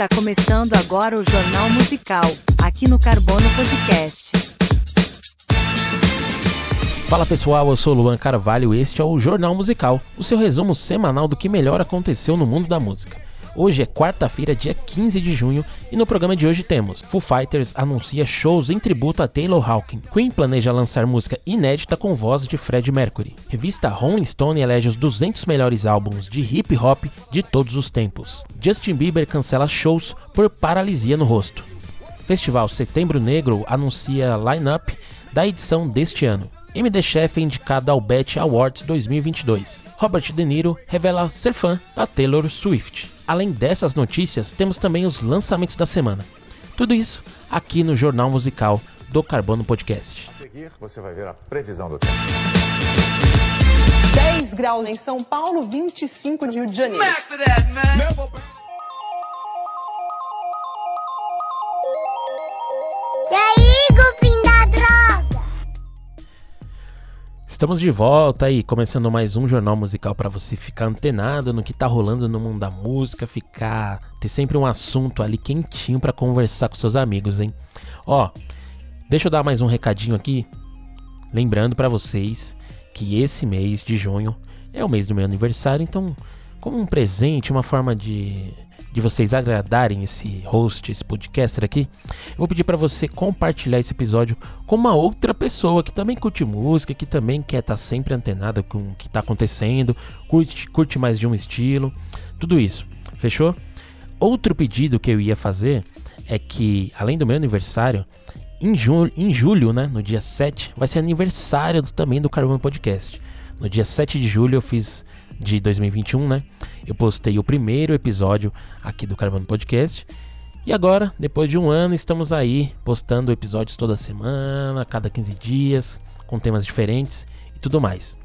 Está começando agora o Jornal Musical, aqui no Carbono Podcast. Fala pessoal, eu sou Luan Carvalho e este é o Jornal Musical, o seu resumo semanal do que melhor aconteceu no mundo da música. Hoje é quarta-feira, dia 15 de junho, e no programa de hoje temos Foo Fighters anuncia shows em tributo a Taylor Hawkins. Queen planeja lançar música inédita com voz de Fred Mercury. Revista Rolling Stone elege os 200 melhores álbuns de hip hop de todos os tempos. Justin Bieber cancela shows por paralisia no rosto. Festival Setembro Negro anuncia line-up da edição deste ano. MD Chef é indicado ao BET Awards 2022. Robert De Niro revela ser fã da Taylor Swift. Além dessas notícias, temos também os lançamentos da semana. Tudo isso aqui no Jornal Musical do Carbono Podcast. A seguir, você vai ver a previsão do tempo. 10 graus em São Paulo, 25 no Rio de Janeiro. Estamos de volta aí, começando mais um jornal musical para você ficar antenado no que tá rolando no mundo da música, ficar ter sempre um assunto ali quentinho para conversar com seus amigos, hein? Ó, deixa eu dar mais um recadinho aqui, lembrando para vocês que esse mês de junho é o mês do meu aniversário, então como um presente, uma forma de de vocês agradarem esse host, esse podcaster aqui, eu vou pedir para você compartilhar esse episódio com uma outra pessoa que também curte música, que também quer estar tá sempre antenada com o que está acontecendo, curte, curte mais de um estilo, tudo isso. Fechou? Outro pedido que eu ia fazer é que, além do meu aniversário, em, julho, em julho, né, no dia 7, vai ser aniversário do, também do Carbono Podcast. No dia 7 de julho eu fiz de 2021, né? Eu postei o primeiro episódio aqui do Carbono Podcast. E agora, depois de um ano, estamos aí postando episódios toda semana, cada 15 dias, com temas diferentes e tudo mais.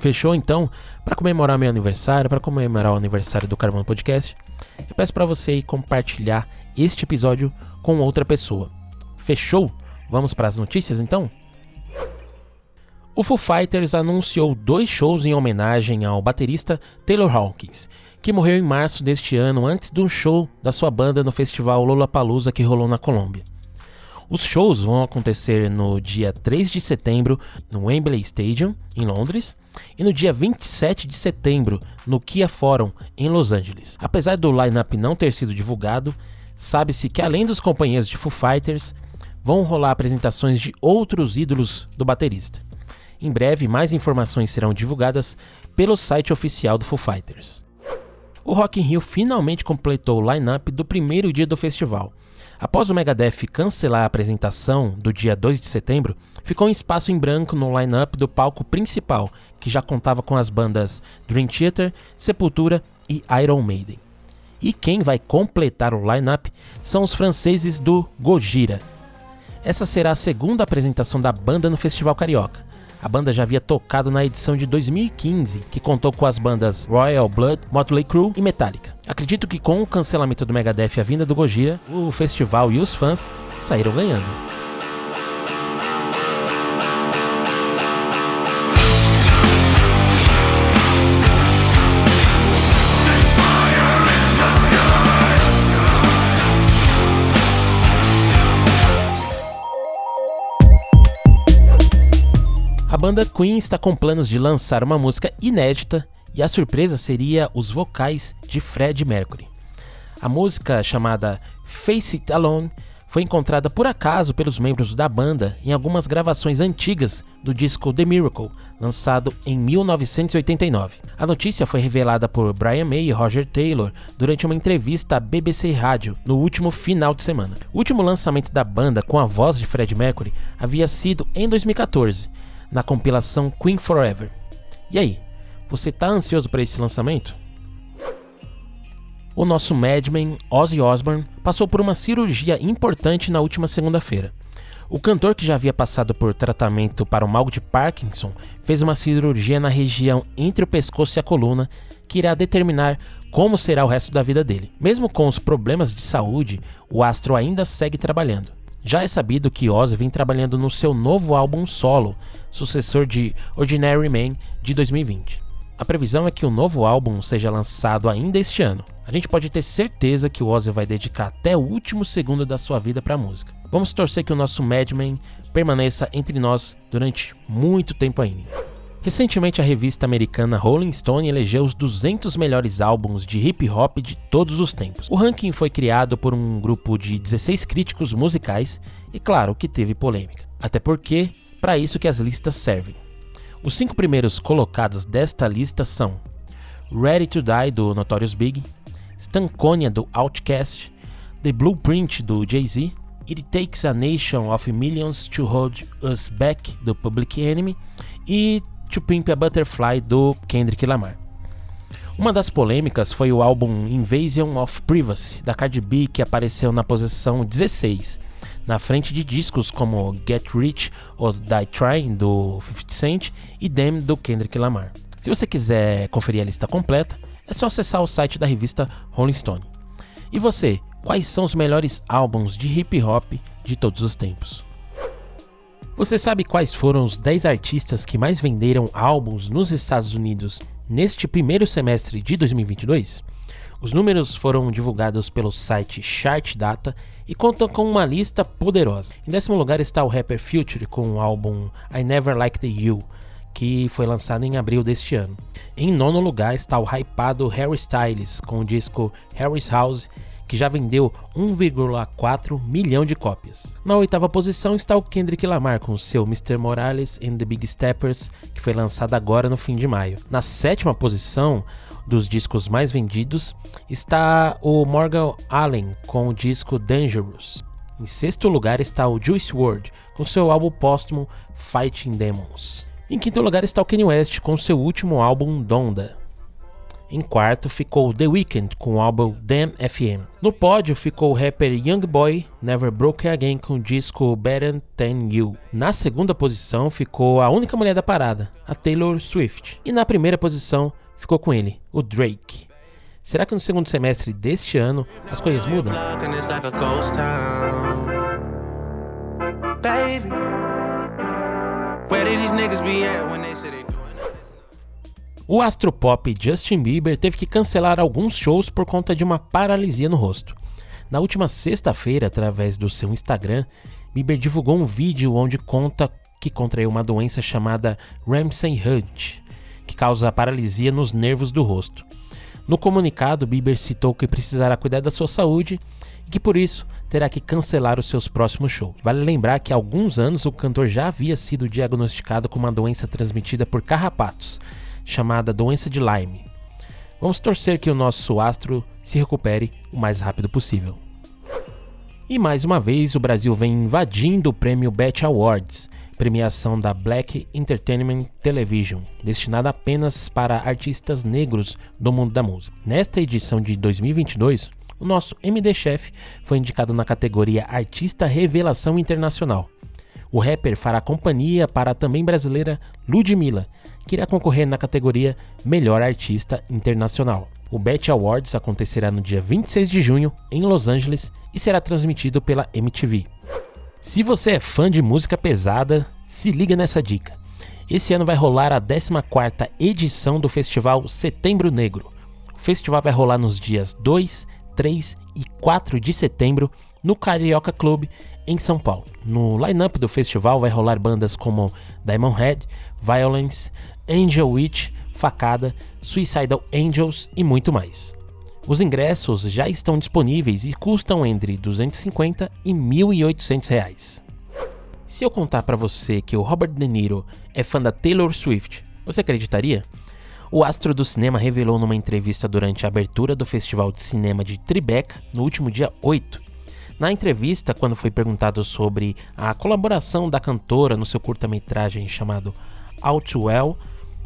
Fechou então? Para comemorar meu aniversário, para comemorar o aniversário do Carbono Podcast, eu peço para você compartilhar este episódio com outra pessoa. Fechou? Vamos para as notícias então? O Foo Fighters anunciou dois shows em homenagem ao baterista Taylor Hawkins, que morreu em março deste ano antes de um show da sua banda no festival Lollapalooza que rolou na Colômbia. Os shows vão acontecer no dia 3 de setembro no Wembley Stadium, em Londres, e no dia 27 de setembro no Kia Forum, em Los Angeles. Apesar do line-up não ter sido divulgado, sabe-se que além dos companheiros de Foo Fighters, vão rolar apresentações de outros ídolos do baterista. Em breve, mais informações serão divulgadas pelo site oficial do Foo Fighters. O Rock in Rio finalmente completou o line-up do primeiro dia do festival. Após o Megadeth cancelar a apresentação do dia 2 de setembro, ficou um espaço em branco no line-up do palco principal, que já contava com as bandas Dream Theater, Sepultura e Iron Maiden. E quem vai completar o line-up são os franceses do Gojira. Essa será a segunda apresentação da banda no Festival Carioca. A banda já havia tocado na edição de 2015, que contou com as bandas Royal Blood, Motley Crue e Metallica. Acredito que com o cancelamento do Megadeth e a vinda do Gojira, o festival e os fãs saíram ganhando. Banda Queen está com planos de lançar uma música inédita e a surpresa seria os vocais de Fred Mercury. A música chamada Face It Alone foi encontrada por acaso pelos membros da banda em algumas gravações antigas do disco The Miracle, lançado em 1989. A notícia foi revelada por Brian May e Roger Taylor durante uma entrevista à BBC Rádio no último final de semana. O último lançamento da banda com a voz de Fred Mercury havia sido em 2014 na compilação Queen Forever. E aí, você tá ansioso para esse lançamento? O nosso Madman Ozzy Osbourne passou por uma cirurgia importante na última segunda-feira. O cantor, que já havia passado por tratamento para o mal de Parkinson, fez uma cirurgia na região entre o pescoço e a coluna, que irá determinar como será o resto da vida dele. Mesmo com os problemas de saúde, o astro ainda segue trabalhando. Já é sabido que Ozzy vem trabalhando no seu novo álbum solo, sucessor de Ordinary Man de 2020. A previsão é que o novo álbum seja lançado ainda este ano. A gente pode ter certeza que o Ozzy vai dedicar até o último segundo da sua vida para a música. Vamos torcer que o nosso Madman permaneça entre nós durante muito tempo ainda. Recentemente, a revista americana Rolling Stone elegeu os 200 melhores álbuns de hip hop de todos os tempos. O ranking foi criado por um grupo de 16 críticos musicais e, claro, que teve polêmica. Até porque, para isso que as listas servem. Os cinco primeiros colocados desta lista são Ready to Die do Notorious Big, Stankonia do Outkast, The Blueprint do Jay-Z, It Takes a Nation of Millions to Hold Us Back do Public Enemy e To Pimp a Butterfly do Kendrick Lamar. Uma das polêmicas foi o álbum Invasion of Privacy da Cardi B que apareceu na posição 16, na frente de discos como Get Rich or Die Trying do 50 Cent e Damn do Kendrick Lamar. Se você quiser conferir a lista completa, é só acessar o site da revista Rolling Stone. E você, quais são os melhores álbuns de hip hop de todos os tempos? Você sabe quais foram os 10 artistas que mais venderam álbuns nos Estados Unidos neste primeiro semestre de 2022? Os números foram divulgados pelo site Chart Data e contam com uma lista poderosa. Em décimo lugar está o rapper Future com o álbum I Never Liked You, que foi lançado em abril deste ano. Em nono lugar está o hypado Harry Styles com o disco Harry's House que já vendeu 1,4 milhão de cópias. Na oitava posição está o Kendrick Lamar com seu Mr. Morales and the Big Steppers, que foi lançado agora no fim de maio. Na sétima posição dos discos mais vendidos está o Morgan Allen com o disco Dangerous. Em sexto lugar está o Juice WRLD com seu álbum póstumo Fighting Demons. Em quinto lugar está o Kanye West com seu último álbum Donda. Em quarto ficou The Weeknd com o álbum Damn FM. No pódio ficou o rapper Young Boy Never Broke Again com o disco Better Than You. Na segunda posição ficou a única mulher da parada, a Taylor Swift. E na primeira posição ficou com ele, o Drake. Será que no segundo semestre deste ano as coisas mudam? Baby, o astropop Justin Bieber teve que cancelar alguns shows por conta de uma paralisia no rosto. Na última sexta-feira, através do seu Instagram, Bieber divulgou um vídeo onde conta que contraiu uma doença chamada Ramsay Hunt, que causa paralisia nos nervos do rosto. No comunicado, Bieber citou que precisará cuidar da sua saúde e que por isso terá que cancelar os seus próximos shows. Vale lembrar que há alguns anos o cantor já havia sido diagnosticado com uma doença transmitida por carrapatos chamada doença de Lyme. Vamos torcer que o nosso astro se recupere o mais rápido possível. E mais uma vez o Brasil vem invadindo o prêmio BET Awards, premiação da Black Entertainment Television, destinada apenas para artistas negros do mundo da música. Nesta edição de 2022, o nosso MD Chef foi indicado na categoria Artista Revelação Internacional. O rapper fará companhia para a também brasileira Ludmilla, que irá concorrer na categoria Melhor Artista Internacional. O BET Awards acontecerá no dia 26 de junho em Los Angeles e será transmitido pela MTV. Se você é fã de música pesada, se liga nessa dica. Esse ano vai rolar a 14ª edição do festival Setembro Negro. O festival vai rolar nos dias 2, 3 e 4 de setembro no Carioca Club em São Paulo. No line-up do festival vai rolar bandas como Diamond Head, Violence, Angel Witch, Facada, Suicidal Angels e muito mais. Os ingressos já estão disponíveis e custam entre 250 e 1.800 reais. Se eu contar para você que o Robert De Niro é fã da Taylor Swift, você acreditaria? O astro do cinema revelou numa entrevista durante a abertura do Festival de Cinema de Tribeca no último dia 8 na entrevista, quando foi perguntado sobre a colaboração da cantora no seu curta-metragem chamado Too Well,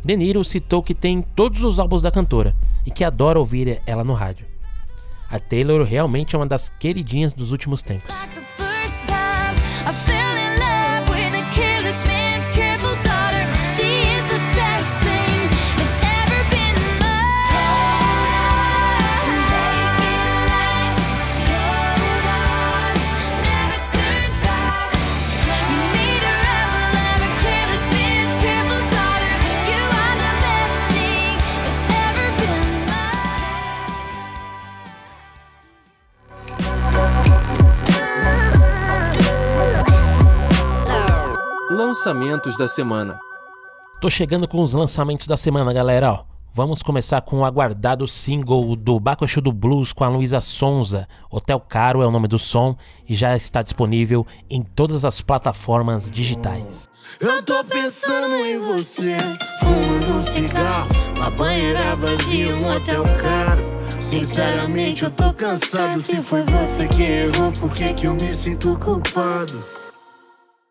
De Niro citou que tem todos os álbuns da cantora e que adora ouvir ela no rádio. A Taylor realmente é uma das queridinhas dos últimos tempos. Lançamentos da semana. Tô chegando com os lançamentos da semana, galera. Ó, vamos começar com o aguardado single do Bakushu do Blues com a Luísa Sonza. Hotel Caro é o nome do som e já está disponível em todas as plataformas digitais. Eu tô pensando em você, fumando um cigarro, uma banheira vazia, um hotel caro. Sinceramente, eu tô cansado. Se foi você que errou, por que, que eu me sinto culpado?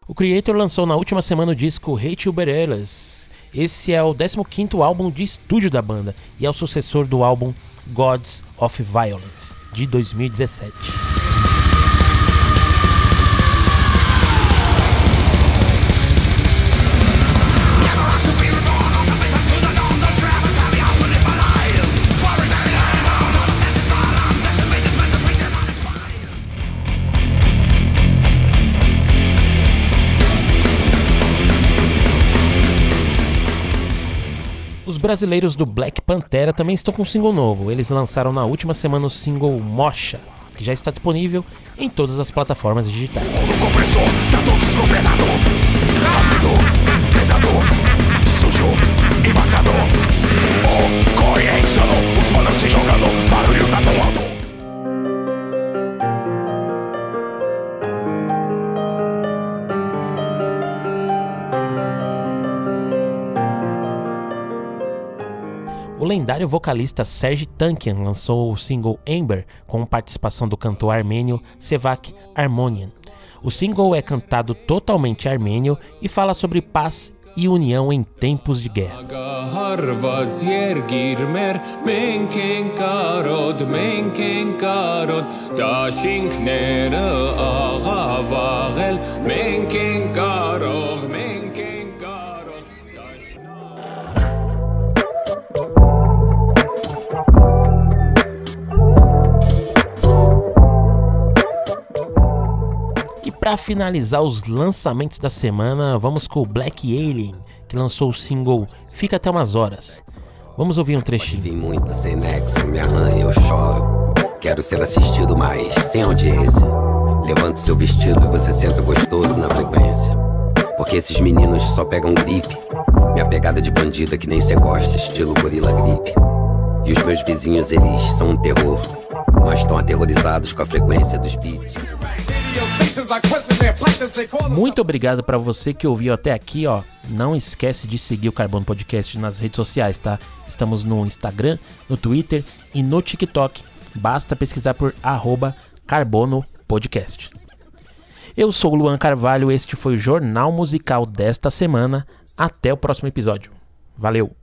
O Creator lançou na última semana o disco Hate Uberelas. Esse é o 15º álbum de estúdio da banda e é o sucessor do álbum Gods of Violence, de 2017. Brasileiros do Black Pantera também estão com um single novo. Eles lançaram na última semana o single Mocha, que já está disponível em todas as plataformas digitais. Lendário vocalista Serge Tankian lançou o single Amber com participação do cantor armênio Sevak Armonian. O single é cantado totalmente armênio e fala sobre paz e união em tempos de guerra. Para finalizar os lançamentos da semana, vamos com o Black Alien, que lançou o single Fica até umas horas. Vamos ouvir um trechinho. Vi muito sem nexo, me arranha, eu choro. Quero ser assistido, mas sem audiência. Levanto seu vestido e você senta gostoso na frequência. Porque esses meninos só pegam gripe. Minha pegada de bandida que nem cê gosta, estilo gorila gripe. E os meus vizinhos, eles são um terror. Mas estão aterrorizados com a frequência dos beats. Muito obrigado para você que ouviu até aqui, ó. Não esquece de seguir o Carbono Podcast nas redes sociais, tá? Estamos no Instagram, no Twitter e no TikTok. Basta pesquisar por arroba Carbono Podcast. Eu sou o Luan Carvalho, este foi o Jornal Musical desta semana. Até o próximo episódio. Valeu!